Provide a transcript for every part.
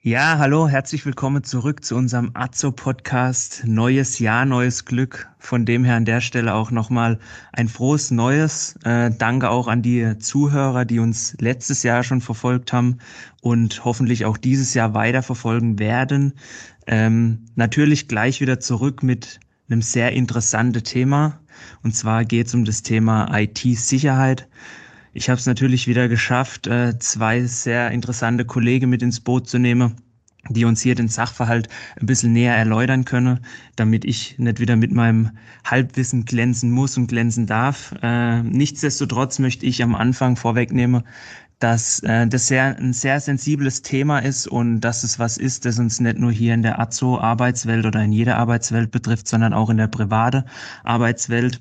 Ja, hallo, herzlich willkommen zurück zu unserem Azo-Podcast. Neues Jahr, neues Glück. Von dem her an der Stelle auch nochmal ein frohes Neues. Äh, danke auch an die Zuhörer, die uns letztes Jahr schon verfolgt haben und hoffentlich auch dieses Jahr weiter verfolgen werden. Ähm, natürlich gleich wieder zurück mit einem sehr interessanten Thema. Und zwar geht es um das Thema IT-Sicherheit. Ich habe es natürlich wieder geschafft, äh, zwei sehr interessante Kollegen mit ins Boot zu nehmen, die uns hier den Sachverhalt ein bisschen näher erläutern können, damit ich nicht wieder mit meinem Halbwissen glänzen muss und glänzen darf. Äh, nichtsdestotrotz möchte ich am Anfang vorwegnehmen, dass äh, das sehr, ein sehr sensibles Thema ist und dass es was ist, das uns nicht nur hier in der AZO-Arbeitswelt oder in jeder Arbeitswelt betrifft, sondern auch in der private Arbeitswelt.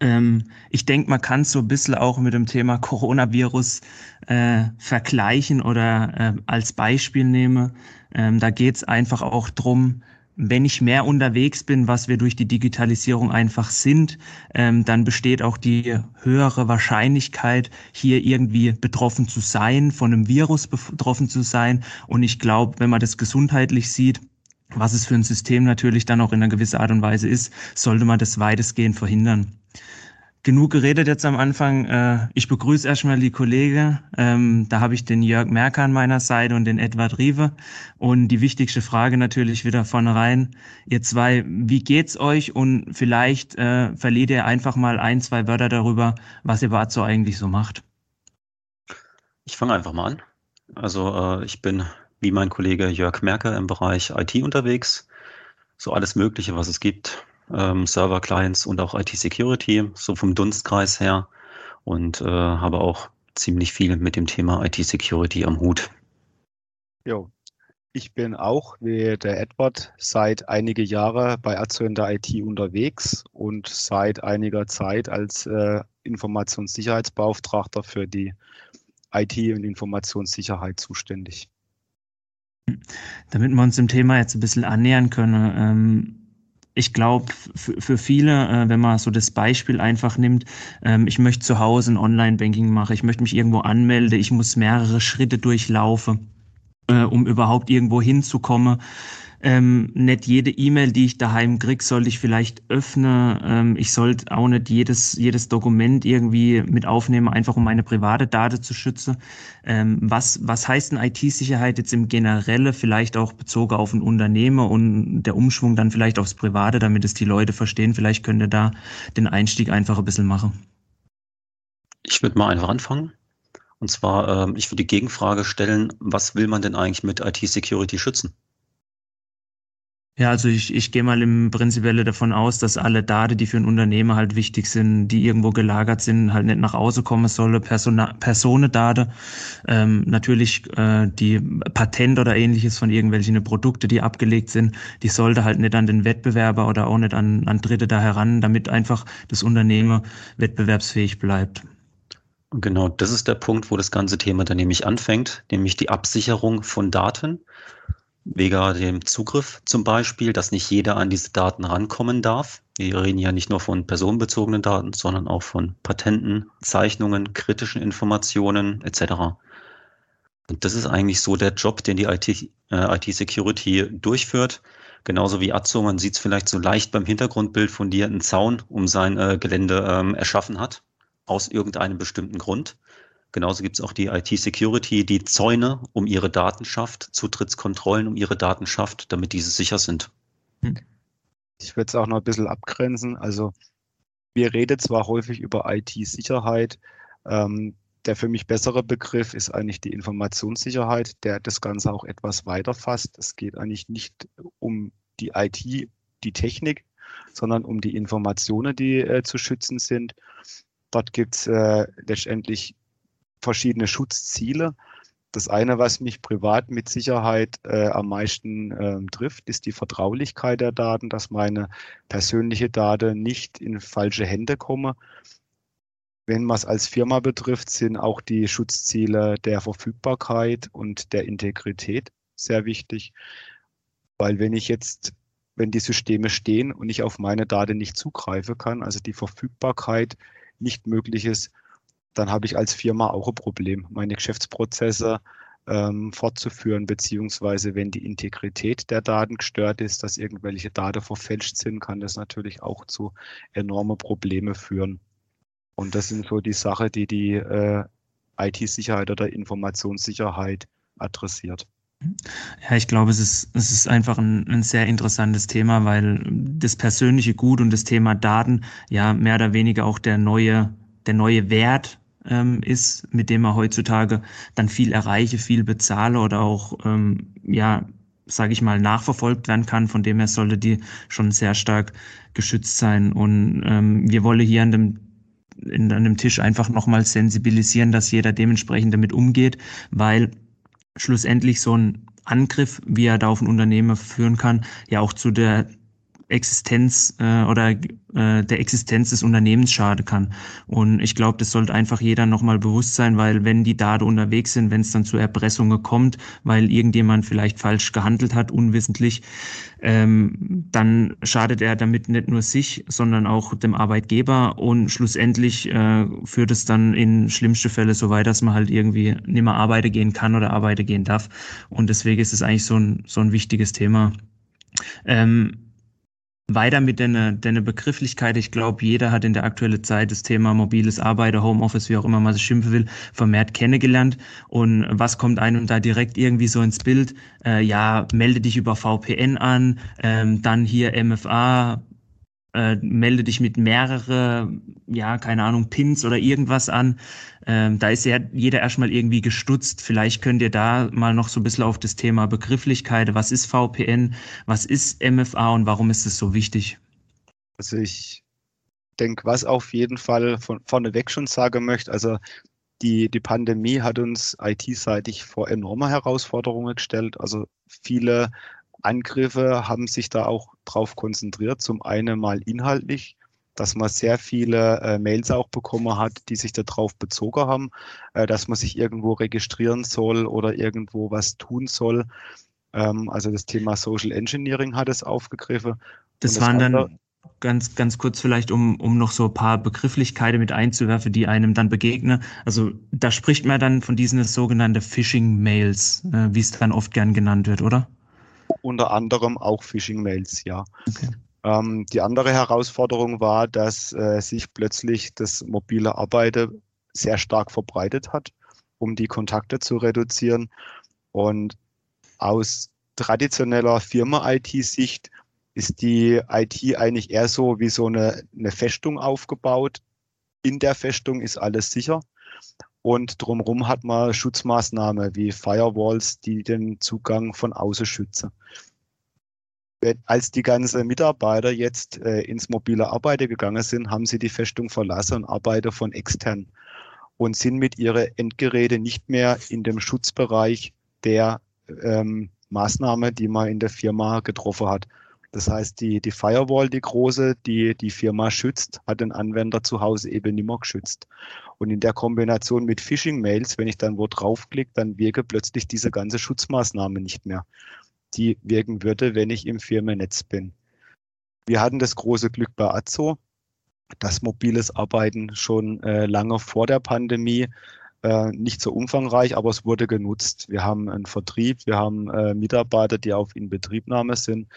Ähm, ich denke, man kann es so ein bisschen auch mit dem Thema Coronavirus äh, vergleichen oder äh, als Beispiel nehmen. Ähm, da geht es einfach auch drum, wenn ich mehr unterwegs bin, was wir durch die Digitalisierung einfach sind, ähm, dann besteht auch die höhere Wahrscheinlichkeit, hier irgendwie betroffen zu sein, von einem Virus betroffen zu sein. Und ich glaube, wenn man das gesundheitlich sieht, was es für ein System natürlich dann auch in einer gewissen Art und Weise ist, sollte man das weitestgehend verhindern genug geredet jetzt am Anfang. Äh, ich begrüße erstmal die Kollegen. Ähm, da habe ich den Jörg Merker an meiner Seite und den Edward Riewe. Und die wichtigste Frage natürlich wieder vornherein. Ihr zwei, wie geht's euch? Und vielleicht äh, verliert ihr einfach mal ein, zwei Wörter darüber, was ihr Bazo eigentlich so macht. Ich fange einfach mal an. Also äh, ich bin wie mein Kollege Jörg Merker im Bereich IT unterwegs. So alles Mögliche, was es gibt ähm, Server-Clients und auch IT-Security, so vom Dunstkreis her. Und äh, habe auch ziemlich viel mit dem Thema IT-Security am Hut. Jo, ich bin auch wie der Edward seit einige Jahre bei Azo in der IT unterwegs und seit einiger Zeit als äh, Informationssicherheitsbeauftragter für die IT und Informationssicherheit zuständig. Damit wir uns dem Thema jetzt ein bisschen annähern können, ähm, ich glaube, für viele, äh, wenn man so das Beispiel einfach nimmt, ähm, ich möchte zu Hause ein Online-Banking machen, ich möchte mich irgendwo anmelden, ich muss mehrere Schritte durchlaufen, äh, um überhaupt irgendwo hinzukommen ähm, nicht jede E-Mail, die ich daheim krieg, sollte ich vielleicht öffnen. Ähm, ich sollte auch nicht jedes, jedes Dokument irgendwie mit aufnehmen, einfach um meine private Daten zu schützen. Ähm, was, was heißt denn IT-Sicherheit jetzt im Generelle, vielleicht auch bezogen auf ein Unternehmen und der Umschwung dann vielleicht aufs Private, damit es die Leute verstehen? Vielleicht könnt ihr da den Einstieg einfach ein bisschen machen. Ich würde mal einfach anfangen. Und zwar, ähm, ich würde die Gegenfrage stellen, was will man denn eigentlich mit IT-Security schützen? Ja, also ich, ich gehe mal im Prinzipielle davon aus, dass alle Daten, die für ein Unternehmen halt wichtig sind, die irgendwo gelagert sind, halt nicht nach Hause kommen sollen, Persona Personendaten. Ähm, natürlich äh, die Patent oder ähnliches von irgendwelchen Produkte, die abgelegt sind, die sollte halt nicht an den Wettbewerber oder auch nicht an, an Dritte da heran, damit einfach das Unternehmen wettbewerbsfähig bleibt. Genau, das ist der Punkt, wo das ganze Thema dann nämlich anfängt, nämlich die Absicherung von Daten wegen dem Zugriff zum Beispiel, dass nicht jeder an diese Daten rankommen darf. Wir reden ja nicht nur von personenbezogenen Daten, sondern auch von Patenten, Zeichnungen, kritischen Informationen etc. Und das ist eigentlich so der Job, den die IT-Security äh, IT durchführt. Genauso wie Azzo, man sieht es vielleicht so leicht beim Hintergrundbild von dir, einen Zaun um sein äh, Gelände ähm, erschaffen hat, aus irgendeinem bestimmten Grund. Genauso gibt es auch die IT-Security, die Zäune um ihre Daten schafft, Zutrittskontrollen um ihre Daten schafft, damit diese sicher sind. Hm. Ich würde es auch noch ein bisschen abgrenzen. Also wir reden zwar häufig über IT-Sicherheit, ähm, der für mich bessere Begriff ist eigentlich die Informationssicherheit, der das Ganze auch etwas weiter fasst. Es geht eigentlich nicht um die IT, die Technik, sondern um die Informationen, die äh, zu schützen sind. Dort gibt es äh, letztendlich verschiedene Schutzziele. Das eine, was mich privat mit Sicherheit äh, am meisten äh, trifft, ist die Vertraulichkeit der Daten, dass meine persönliche Daten nicht in falsche Hände kommen. Wenn man es als Firma betrifft, sind auch die Schutzziele der Verfügbarkeit und der Integrität sehr wichtig. Weil wenn ich jetzt, wenn die Systeme stehen und ich auf meine Daten nicht zugreifen kann, also die Verfügbarkeit nicht möglich ist, dann habe ich als Firma auch ein Problem. Meine Geschäftsprozesse ähm, fortzuführen, beziehungsweise wenn die Integrität der Daten gestört ist, dass irgendwelche Daten verfälscht sind, kann das natürlich auch zu enormen Problemen führen. Und das sind so die Sachen, die die äh, IT-Sicherheit oder Informationssicherheit adressiert. Ja, ich glaube, es ist, es ist einfach ein, ein, sehr interessantes Thema, weil das persönliche Gut und das Thema Daten ja mehr oder weniger auch der neue, der neue Wert ähm, ist, mit dem er heutzutage dann viel erreiche, viel bezahle oder auch, ähm, ja, sage ich mal, nachverfolgt werden kann. Von dem her sollte die schon sehr stark geschützt sein. Und ähm, wir wollen hier an dem in einem Tisch einfach nochmal sensibilisieren, dass jeder dementsprechend damit umgeht, weil schlussendlich so ein Angriff, wie er da auf ein Unternehmen führen kann, ja auch zu der Existenz äh, oder äh, der Existenz des Unternehmens schaden kann. Und ich glaube, das sollte einfach jeder nochmal bewusst sein, weil wenn die Daten unterwegs sind, wenn es dann zu Erpressungen kommt, weil irgendjemand vielleicht falsch gehandelt hat, unwissentlich, ähm, dann schadet er damit nicht nur sich, sondern auch dem Arbeitgeber und schlussendlich äh, führt es dann in schlimmste Fälle so weit, dass man halt irgendwie nicht mehr arbeiten gehen kann oder arbeiten gehen darf. Und deswegen ist es eigentlich so ein, so ein wichtiges Thema. Ähm, weiter mit der Begrifflichkeit. Ich glaube, jeder hat in der aktuellen Zeit das Thema mobiles Arbeiten, Homeoffice, wie auch immer man es schimpfen will, vermehrt kennengelernt. Und was kommt einem da direkt irgendwie so ins Bild? Äh, ja, melde dich über VPN an, ähm, dann hier MFA, äh, melde dich mit mehrere, ja, keine Ahnung, Pins oder irgendwas an. Ähm, da ist ja jeder erstmal irgendwie gestutzt. Vielleicht könnt ihr da mal noch so ein bisschen auf das Thema Begrifflichkeit, was ist VPN, was ist MFA und warum ist es so wichtig? Also ich denke, was auf jeden Fall von vorneweg schon sagen möchte, also die, die Pandemie hat uns IT-seitig vor enorme Herausforderungen gestellt. Also viele Angriffe haben sich da auch drauf konzentriert. Zum einen mal inhaltlich, dass man sehr viele äh, Mails auch bekommen hat, die sich darauf bezogen haben, äh, dass man sich irgendwo registrieren soll oder irgendwo was tun soll. Ähm, also das Thema Social Engineering hat es aufgegriffen. Das, das waren dann ganz, ganz kurz vielleicht, um, um noch so ein paar Begrifflichkeiten mit einzuwerfen, die einem dann begegnen. Also da spricht man dann von diesen sogenannten Phishing-Mails, äh, wie es dann oft gern genannt wird, oder? Unter anderem auch Phishing-Mails, ja. Okay. Ähm, die andere Herausforderung war, dass äh, sich plötzlich das mobile Arbeiten sehr stark verbreitet hat, um die Kontakte zu reduzieren. Und aus traditioneller Firma-IT-Sicht ist die IT eigentlich eher so wie so eine, eine Festung aufgebaut. In der Festung ist alles sicher. Und drumherum hat man Schutzmaßnahmen wie Firewalls, die den Zugang von außen schützen. Als die ganzen Mitarbeiter jetzt äh, ins mobile Arbeiten gegangen sind, haben sie die Festung verlassen und arbeiten von extern und sind mit ihren Endgeräten nicht mehr in dem Schutzbereich der ähm, Maßnahme, die man in der Firma getroffen hat. Das heißt, die, die Firewall, die große, die die Firma schützt, hat den Anwender zu Hause eben nicht mehr geschützt. Und in der Kombination mit Phishing-Mails, wenn ich dann wo draufklicke, dann wirke plötzlich diese ganze Schutzmaßnahme nicht mehr, die wirken würde, wenn ich im Firmennetz bin. Wir hatten das große Glück bei Azo, dass mobiles Arbeiten schon äh, lange vor der Pandemie äh, nicht so umfangreich, aber es wurde genutzt. Wir haben einen Vertrieb, wir haben äh, Mitarbeiter, die auf Inbetriebnahme sind,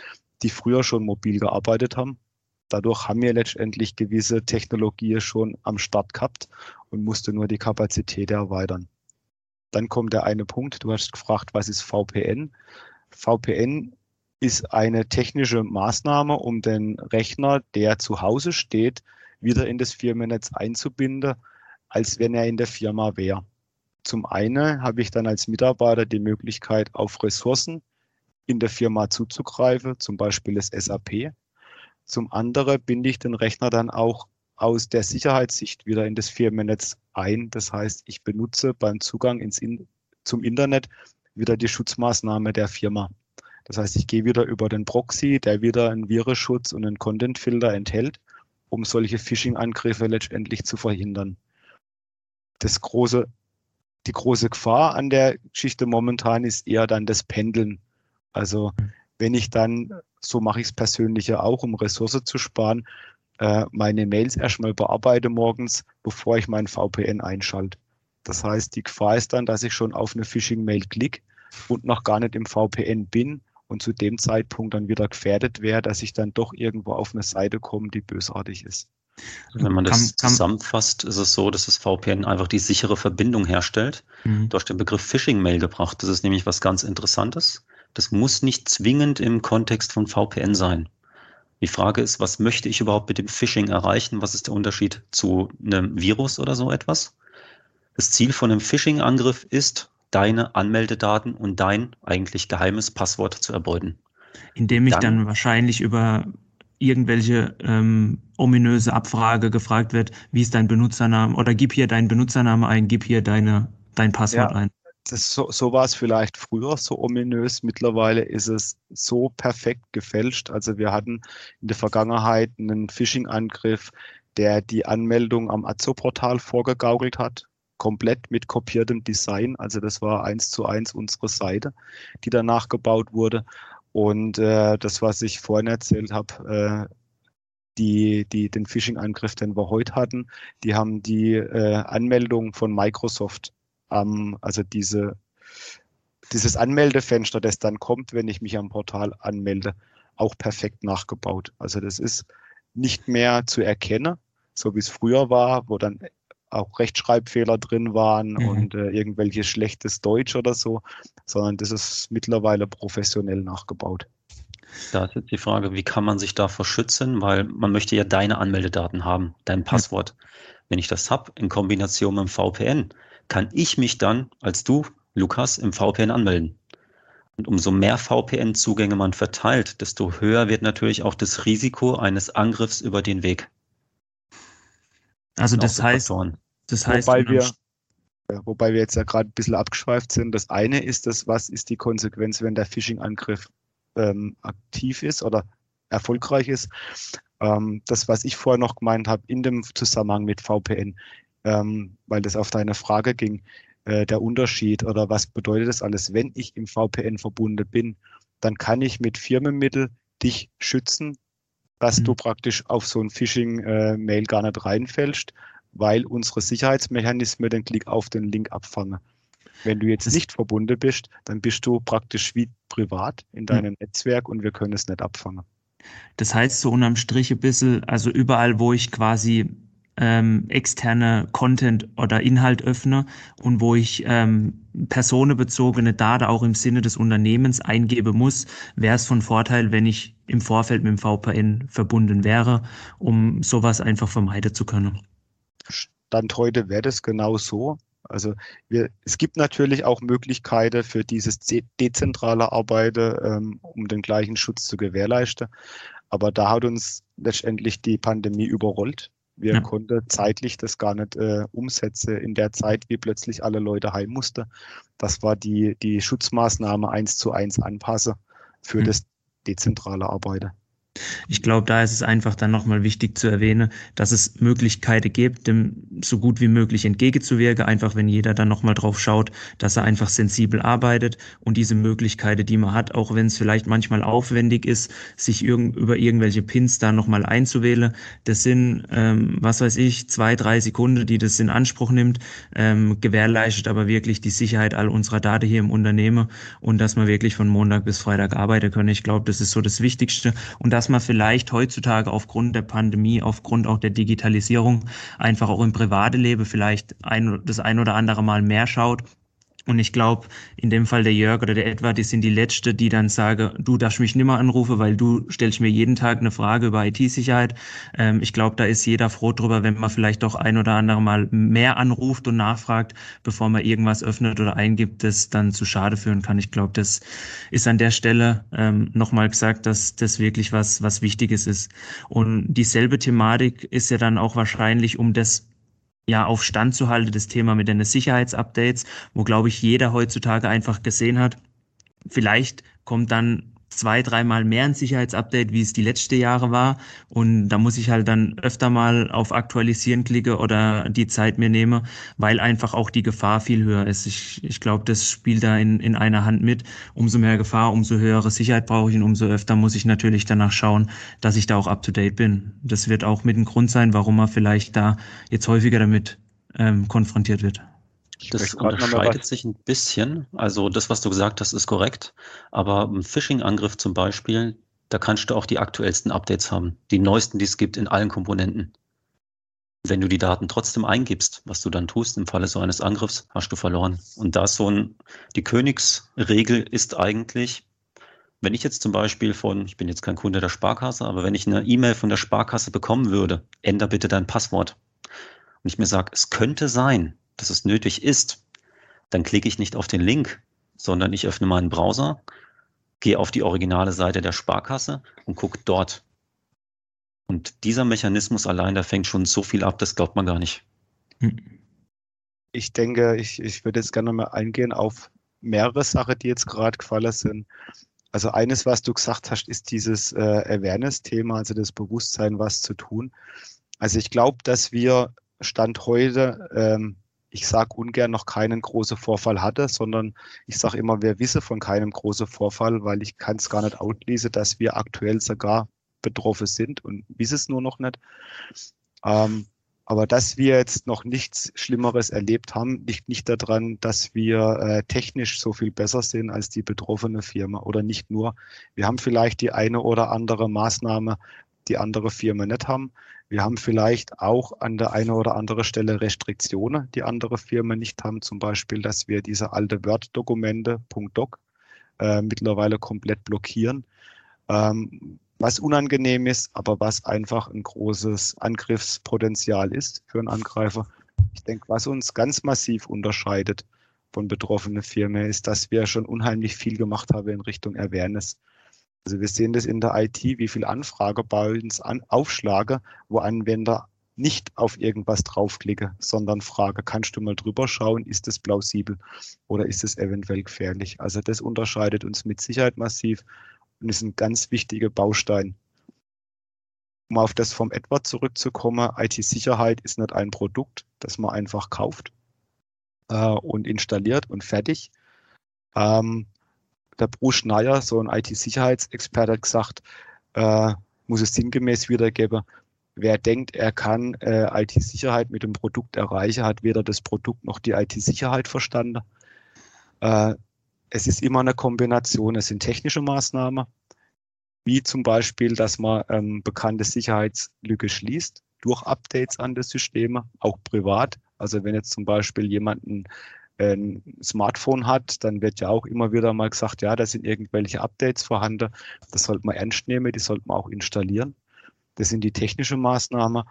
die früher schon mobil gearbeitet haben Dadurch haben wir letztendlich gewisse Technologien schon am Start gehabt und musste nur die Kapazität erweitern. Dann kommt der eine Punkt. Du hast gefragt, was ist VPN? VPN ist eine technische Maßnahme, um den Rechner, der zu Hause steht, wieder in das Firmennetz einzubinden, als wenn er in der Firma wäre. Zum einen habe ich dann als Mitarbeiter die Möglichkeit, auf Ressourcen in der Firma zuzugreifen, zum Beispiel das SAP. Zum anderen binde ich den Rechner dann auch aus der Sicherheitssicht wieder in das Firmennetz ein. Das heißt, ich benutze beim Zugang ins in zum Internet wieder die Schutzmaßnahme der Firma. Das heißt, ich gehe wieder über den Proxy, der wieder einen Virenschutz und einen Content-Filter enthält, um solche Phishing-Angriffe letztendlich zu verhindern. Das große, die große Gefahr an der Geschichte momentan ist eher dann das Pendeln. Also wenn ich dann so mache ich es persönlich ja auch, um Ressource zu sparen, äh, meine Mails erstmal bearbeite morgens, bevor ich meinen VPN einschalte. Das heißt, die Gefahr ist dann, dass ich schon auf eine Phishing-Mail klicke und noch gar nicht im VPN bin und zu dem Zeitpunkt dann wieder gefährdet wäre, dass ich dann doch irgendwo auf eine Seite komme, die bösartig ist. Wenn man das kann, zusammenfasst, ist es so, dass das VPN einfach die sichere Verbindung herstellt. Mhm. Du hast den Begriff Phishing-Mail gebracht. Das ist nämlich was ganz Interessantes. Das muss nicht zwingend im Kontext von VPN sein. Die Frage ist, was möchte ich überhaupt mit dem Phishing erreichen? Was ist der Unterschied zu einem Virus oder so etwas? Das Ziel von einem Phishing-Angriff ist, deine Anmeldedaten und dein eigentlich geheimes Passwort zu erbeuten. Indem ich dann, dann wahrscheinlich über irgendwelche ähm, ominöse Abfrage gefragt wird, wie ist dein Benutzername oder gib hier deinen Benutzername ein, gib hier deine, dein Passwort ja, ein. Das, so, so war es vielleicht früher so ominös. Mittlerweile ist es so perfekt gefälscht. Also wir hatten in der Vergangenheit einen Phishing-Angriff, der die Anmeldung am Azo-Portal vorgegaukelt hat komplett mit kopiertem Design. Also das war eins zu eins unsere Seite, die danach gebaut wurde. Und äh, das, was ich vorhin erzählt habe, äh, die, die, den Phishing-Angriff, den wir heute hatten, die haben die äh, Anmeldung von Microsoft, ähm, also diese, dieses Anmeldefenster, das dann kommt, wenn ich mich am Portal anmelde, auch perfekt nachgebaut. Also das ist nicht mehr zu erkennen, so wie es früher war, wo dann auch Rechtschreibfehler drin waren mhm. und äh, irgendwelches schlechtes Deutsch oder so, sondern das ist mittlerweile professionell nachgebaut. Da ist jetzt die Frage, wie kann man sich davor schützen, weil man möchte ja deine Anmeldedaten haben, dein Passwort. Mhm. Wenn ich das habe in Kombination mit dem VPN, kann ich mich dann als du, Lukas, im VPN anmelden. Und umso mehr VPN-Zugänge man verteilt, desto höher wird natürlich auch das Risiko eines Angriffs über den Weg. Also das heißt, Faktoren. das heißt, wobei wir, ja, wobei wir jetzt ja gerade ein bisschen abgeschweift sind. Das eine ist das, was ist die Konsequenz, wenn der Phishing-Angriff ähm, aktiv ist oder erfolgreich ist. Ähm, das, was ich vorher noch gemeint habe, in dem Zusammenhang mit VPN, ähm, weil das auf deine Frage ging, äh, der Unterschied oder was bedeutet das alles, wenn ich im VPN verbunden bin, dann kann ich mit Firmenmitteln dich schützen dass mhm. du praktisch auf so ein Phishing-Mail gar nicht reinfällst, weil unsere Sicherheitsmechanismen den Klick auf den Link abfangen. Wenn du jetzt nicht verbunden bist, dann bist du praktisch wie privat in deinem mhm. Netzwerk und wir können es nicht abfangen. Das heißt so unterm Strich ein bisschen, also überall, wo ich quasi ähm, externe Content oder Inhalt öffne und wo ich ähm, personenbezogene Daten auch im Sinne des Unternehmens eingeben muss, wäre es von Vorteil, wenn ich im Vorfeld mit dem VPN verbunden wäre, um sowas einfach vermeiden zu können. Stand heute wäre das genau so. Also wir, es gibt natürlich auch Möglichkeiten für dieses dezentrale Arbeiten, ähm, um den gleichen Schutz zu gewährleisten. Aber da hat uns letztendlich die Pandemie überrollt. Wir ja. konnten zeitlich das gar nicht äh, umsetzen in der Zeit, wie plötzlich alle Leute heim mussten. Das war die, die Schutzmaßnahme eins zu eins anpassen für mhm. das dezentrale Arbeiten. Ich glaube, da ist es einfach dann nochmal wichtig zu erwähnen, dass es Möglichkeiten gibt, dem so gut wie möglich entgegenzuwirken, einfach wenn jeder dann nochmal drauf schaut, dass er einfach sensibel arbeitet und diese Möglichkeiten, die man hat, auch wenn es vielleicht manchmal aufwendig ist, sich irg über irgendwelche Pins da nochmal einzuwählen, das sind, ähm, was weiß ich, zwei, drei Sekunden, die das in Anspruch nimmt, ähm, gewährleistet aber wirklich die Sicherheit all unserer Daten hier im Unternehmen und dass man wirklich von Montag bis Freitag arbeiten können. Ich glaube, das ist so das Wichtigste. Und dass man vielleicht heutzutage aufgrund der Pandemie, aufgrund auch der Digitalisierung einfach auch im private Leben vielleicht ein, das ein oder andere Mal mehr schaut und ich glaube, in dem Fall der Jörg oder der Edward, die sind die Letzte, die dann sagen, du darfst mich nimmer anrufen, weil du stellst mir jeden Tag eine Frage über IT-Sicherheit. Ähm, ich glaube, da ist jeder froh drüber, wenn man vielleicht doch ein oder andere Mal mehr anruft und nachfragt, bevor man irgendwas öffnet oder eingibt, das dann zu Schade führen kann. Ich glaube, das ist an der Stelle ähm, nochmal gesagt, dass das wirklich was, was Wichtiges ist. Und dieselbe Thematik ist ja dann auch wahrscheinlich um das ja auf Stand zu halten, das Thema mit den Sicherheitsupdates, wo glaube ich jeder heutzutage einfach gesehen hat, vielleicht kommt dann zwei, dreimal mehr ein Sicherheitsupdate, wie es die letzten Jahre war. Und da muss ich halt dann öfter mal auf Aktualisieren klicke oder die Zeit mir nehme, weil einfach auch die Gefahr viel höher ist. Ich, ich glaube, das spielt da in, in einer Hand mit. Umso mehr Gefahr, umso höhere Sicherheit brauche ich und umso öfter muss ich natürlich danach schauen, dass ich da auch up to date bin. Das wird auch mit ein Grund sein, warum man vielleicht da jetzt häufiger damit ähm, konfrontiert wird. Das unterscheidet sich ein bisschen. Also das, was du gesagt hast, ist korrekt. Aber ein Phishing-Angriff zum Beispiel, da kannst du auch die aktuellsten Updates haben. Die neuesten, die es gibt in allen Komponenten. Wenn du die Daten trotzdem eingibst, was du dann tust im Falle so eines Angriffs, hast du verloren. Und da so ein, die Königsregel ist eigentlich, wenn ich jetzt zum Beispiel von, ich bin jetzt kein Kunde der Sparkasse, aber wenn ich eine E-Mail von der Sparkasse bekommen würde, änder bitte dein Passwort. Und ich mir sage, es könnte sein, dass es nötig ist, dann klicke ich nicht auf den Link, sondern ich öffne meinen Browser, gehe auf die originale Seite der Sparkasse und gucke dort. Und dieser Mechanismus allein, da fängt schon so viel ab, das glaubt man gar nicht. Hm. Ich denke, ich, ich würde jetzt gerne mal eingehen auf mehrere Sachen, die jetzt gerade gefallen sind. Also eines, was du gesagt hast, ist dieses äh, Awareness-Thema, also das Bewusstsein, was zu tun. Also ich glaube, dass wir Stand heute ähm, ich sage ungern noch keinen großen Vorfall hatte, sondern ich sage immer, wir wissen von keinem großen Vorfall, weil ich kann es gar nicht ausschließen, dass wir aktuell sogar betroffen sind und wissen es nur noch nicht. Ähm, aber dass wir jetzt noch nichts Schlimmeres erlebt haben, liegt nicht daran, dass wir äh, technisch so viel besser sind als die betroffene Firma oder nicht nur. Wir haben vielleicht die eine oder andere Maßnahme, die andere Firmen nicht haben. Wir haben vielleicht auch an der einen oder anderen Stelle Restriktionen, die andere Firmen nicht haben. Zum Beispiel, dass wir diese alte Word-Dokumente, .doc, äh, mittlerweile komplett blockieren. Ähm, was unangenehm ist, aber was einfach ein großes Angriffspotenzial ist für einen Angreifer. Ich denke, was uns ganz massiv unterscheidet von betroffenen Firmen, ist, dass wir schon unheimlich viel gemacht haben in Richtung Awareness. Also wir sehen das in der IT, wie viel Anfrage bei uns an, aufschlage, wo Anwender nicht auf irgendwas draufklicke, sondern frage, kannst du mal drüber schauen, ist es plausibel oder ist es eventuell gefährlich? Also das unterscheidet uns mit Sicherheit massiv und ist ein ganz wichtiger Baustein. Um auf das vom Edward zurückzukommen, IT-Sicherheit ist nicht ein Produkt, das man einfach kauft äh, und installiert und fertig. Ähm, der Bruce Schneier, so ein IT-Sicherheitsexperte, hat gesagt, äh, muss es sinngemäß wiedergeben, wer denkt, er kann äh, IT-Sicherheit mit dem Produkt erreichen, hat weder das Produkt noch die IT-Sicherheit verstanden. Äh, es ist immer eine Kombination, es sind technische Maßnahmen, wie zum Beispiel, dass man ähm, bekannte Sicherheitslücke schließt durch Updates an das Systeme, auch privat. Also wenn jetzt zum Beispiel jemanden Smartphone hat, dann wird ja auch immer wieder mal gesagt, ja, da sind irgendwelche Updates vorhanden. Das sollte man ernst nehmen, die sollte man auch installieren. Das sind die technische Maßnahmen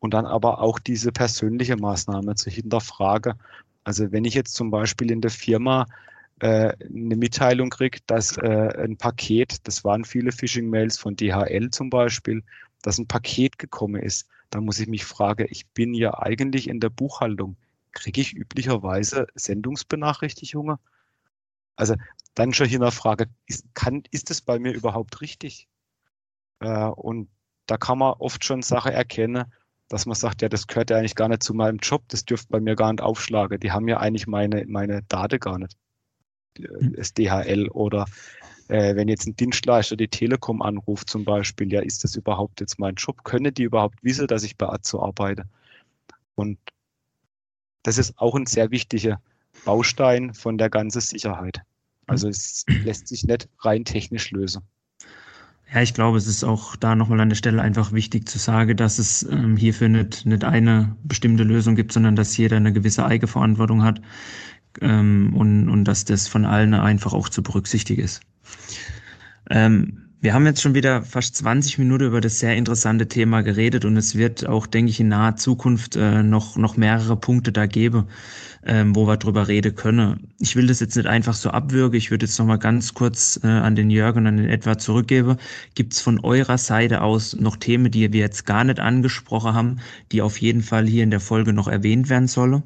und dann aber auch diese persönliche Maßnahme zur Hinterfrage. Also wenn ich jetzt zum Beispiel in der Firma äh, eine Mitteilung kriege, dass äh, ein Paket, das waren viele Phishing-Mails von DHL zum Beispiel, dass ein Paket gekommen ist, dann muss ich mich fragen, ich bin ja eigentlich in der Buchhaltung kriege ich üblicherweise Sendungsbenachrichtigungen? Also dann schon hier eine Frage, ist, kann, ist es bei mir überhaupt richtig? Äh, und da kann man oft schon Sachen erkennen, dass man sagt, ja, das gehört ja eigentlich gar nicht zu meinem Job, das dürfte bei mir gar nicht aufschlagen. Die haben ja eigentlich meine, meine Daten gar nicht. Hm. Das DHL oder äh, wenn jetzt ein Dienstleister die Telekom anruft zum Beispiel, ja, ist das überhaupt jetzt mein Job? Können die überhaupt wissen, dass ich bei Azo arbeite? Und das ist auch ein sehr wichtiger Baustein von der ganzen Sicherheit. Also es lässt sich nicht rein technisch lösen. Ja, ich glaube, es ist auch da nochmal an der Stelle einfach wichtig zu sagen, dass es ähm, hierfür nicht, nicht eine bestimmte Lösung gibt, sondern dass jeder eine gewisse Eigenverantwortung hat ähm, und, und dass das von allen einfach auch zu berücksichtigen ist. Ähm, wir haben jetzt schon wieder fast 20 Minuten über das sehr interessante Thema geredet und es wird auch, denke ich, in naher Zukunft äh, noch, noch mehrere Punkte da geben, ähm, wo wir drüber reden können. Ich will das jetzt nicht einfach so abwürgen. Ich würde jetzt noch mal ganz kurz äh, an den Jörg und an den Edward zurückgeben. Gibt es von eurer Seite aus noch Themen, die wir jetzt gar nicht angesprochen haben, die auf jeden Fall hier in der Folge noch erwähnt werden sollen?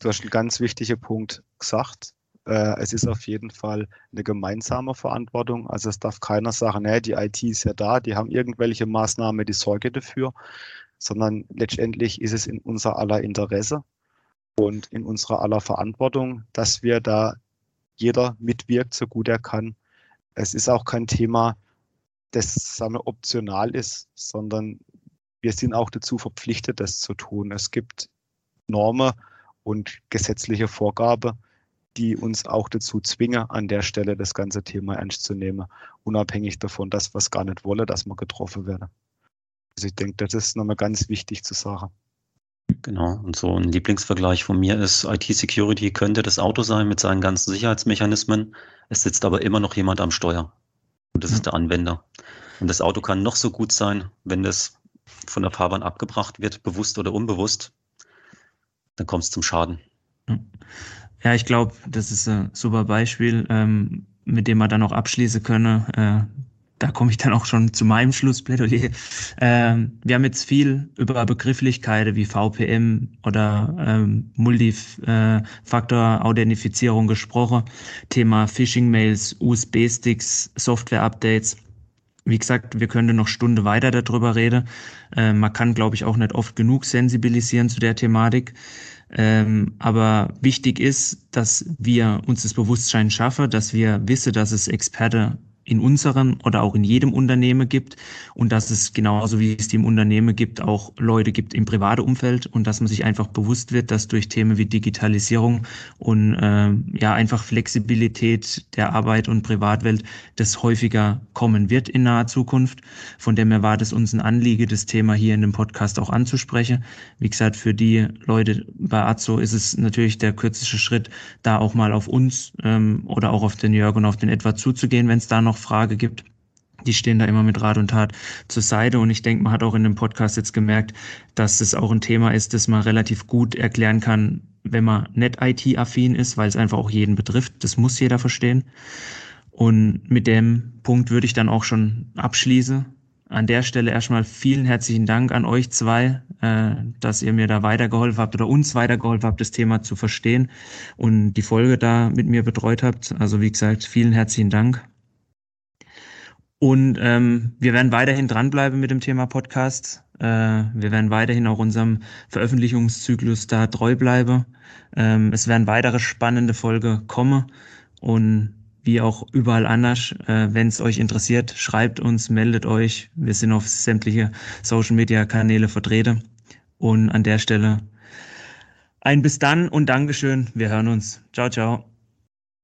Du hast einen ganz wichtigen Punkt gesagt. Äh, es ist auf jeden Fall eine gemeinsame Verantwortung. Also es darf keiner sagen, nee, die IT ist ja da, die haben irgendwelche Maßnahmen, die Sorge dafür, sondern letztendlich ist es in unser aller Interesse und in unserer aller Verantwortung, dass wir da jeder mitwirkt, so gut er kann. Es ist auch kein Thema, das sagen wir, optional ist, sondern wir sind auch dazu verpflichtet, das zu tun. Es gibt Normen und gesetzliche Vorgabe, die uns auch dazu zwingen, an der Stelle das ganze Thema ernst zu nehmen, unabhängig davon, dass wir es gar nicht wollen, dass wir getroffen werden. Also ich denke, das ist nochmal ganz wichtig zu sagen. Genau, und so ein Lieblingsvergleich von mir ist, IT-Security könnte das Auto sein mit seinen ganzen Sicherheitsmechanismen. Es sitzt aber immer noch jemand am Steuer. Und das ja. ist der Anwender. Und das Auto kann noch so gut sein, wenn das von der Fahrbahn abgebracht wird, bewusst oder unbewusst, dann kommt es zum Schaden. Ja, ich glaube, das ist ein super Beispiel, ähm, mit dem man dann auch abschließen könne. Äh, da komme ich dann auch schon zu meinem Schlussplädoyer. Ähm, wir haben jetzt viel über Begrifflichkeiten wie VPM oder ähm, Multifaktor-Authentifizierung gesprochen. Thema Phishing-Mails, USB-Sticks, Software-Updates. Wie gesagt, wir können noch Stunde weiter darüber reden. Äh, man kann, glaube ich, auch nicht oft genug sensibilisieren zu der Thematik. Ähm, aber wichtig ist, dass wir uns das Bewusstsein schaffen, dass wir wissen, dass es Experte in unserem oder auch in jedem Unternehmen gibt und dass es genauso wie es die im Unternehmen gibt, auch Leute gibt im privaten Umfeld und dass man sich einfach bewusst wird, dass durch Themen wie Digitalisierung und äh, ja einfach Flexibilität der Arbeit und Privatwelt das häufiger kommen wird in naher Zukunft. Von dem her war das uns ein Anliege, das Thema hier in dem Podcast auch anzusprechen. Wie gesagt, für die Leute bei Azo ist es natürlich der kürzeste Schritt, da auch mal auf uns ähm, oder auch auf den Jörg und auf den Etwa zuzugehen, wenn es da noch noch Frage gibt. Die stehen da immer mit Rat und Tat zur Seite. Und ich denke, man hat auch in dem Podcast jetzt gemerkt, dass es auch ein Thema ist, das man relativ gut erklären kann, wenn man nicht IT-affin ist, weil es einfach auch jeden betrifft. Das muss jeder verstehen. Und mit dem Punkt würde ich dann auch schon abschließen. An der Stelle erstmal vielen herzlichen Dank an euch zwei, äh, dass ihr mir da weitergeholfen habt oder uns weitergeholfen habt, das Thema zu verstehen und die Folge da mit mir betreut habt. Also wie gesagt, vielen herzlichen Dank. Und ähm, wir werden weiterhin dranbleiben mit dem Thema Podcast. Äh, wir werden weiterhin auch unserem Veröffentlichungszyklus da treu bleiben. Ähm, es werden weitere spannende Folgen kommen. Und wie auch überall anders, äh, wenn es euch interessiert, schreibt uns, meldet euch. Wir sind auf sämtliche Social-Media-Kanäle vertreten. Und an der Stelle ein bis dann und Dankeschön. Wir hören uns. Ciao, ciao.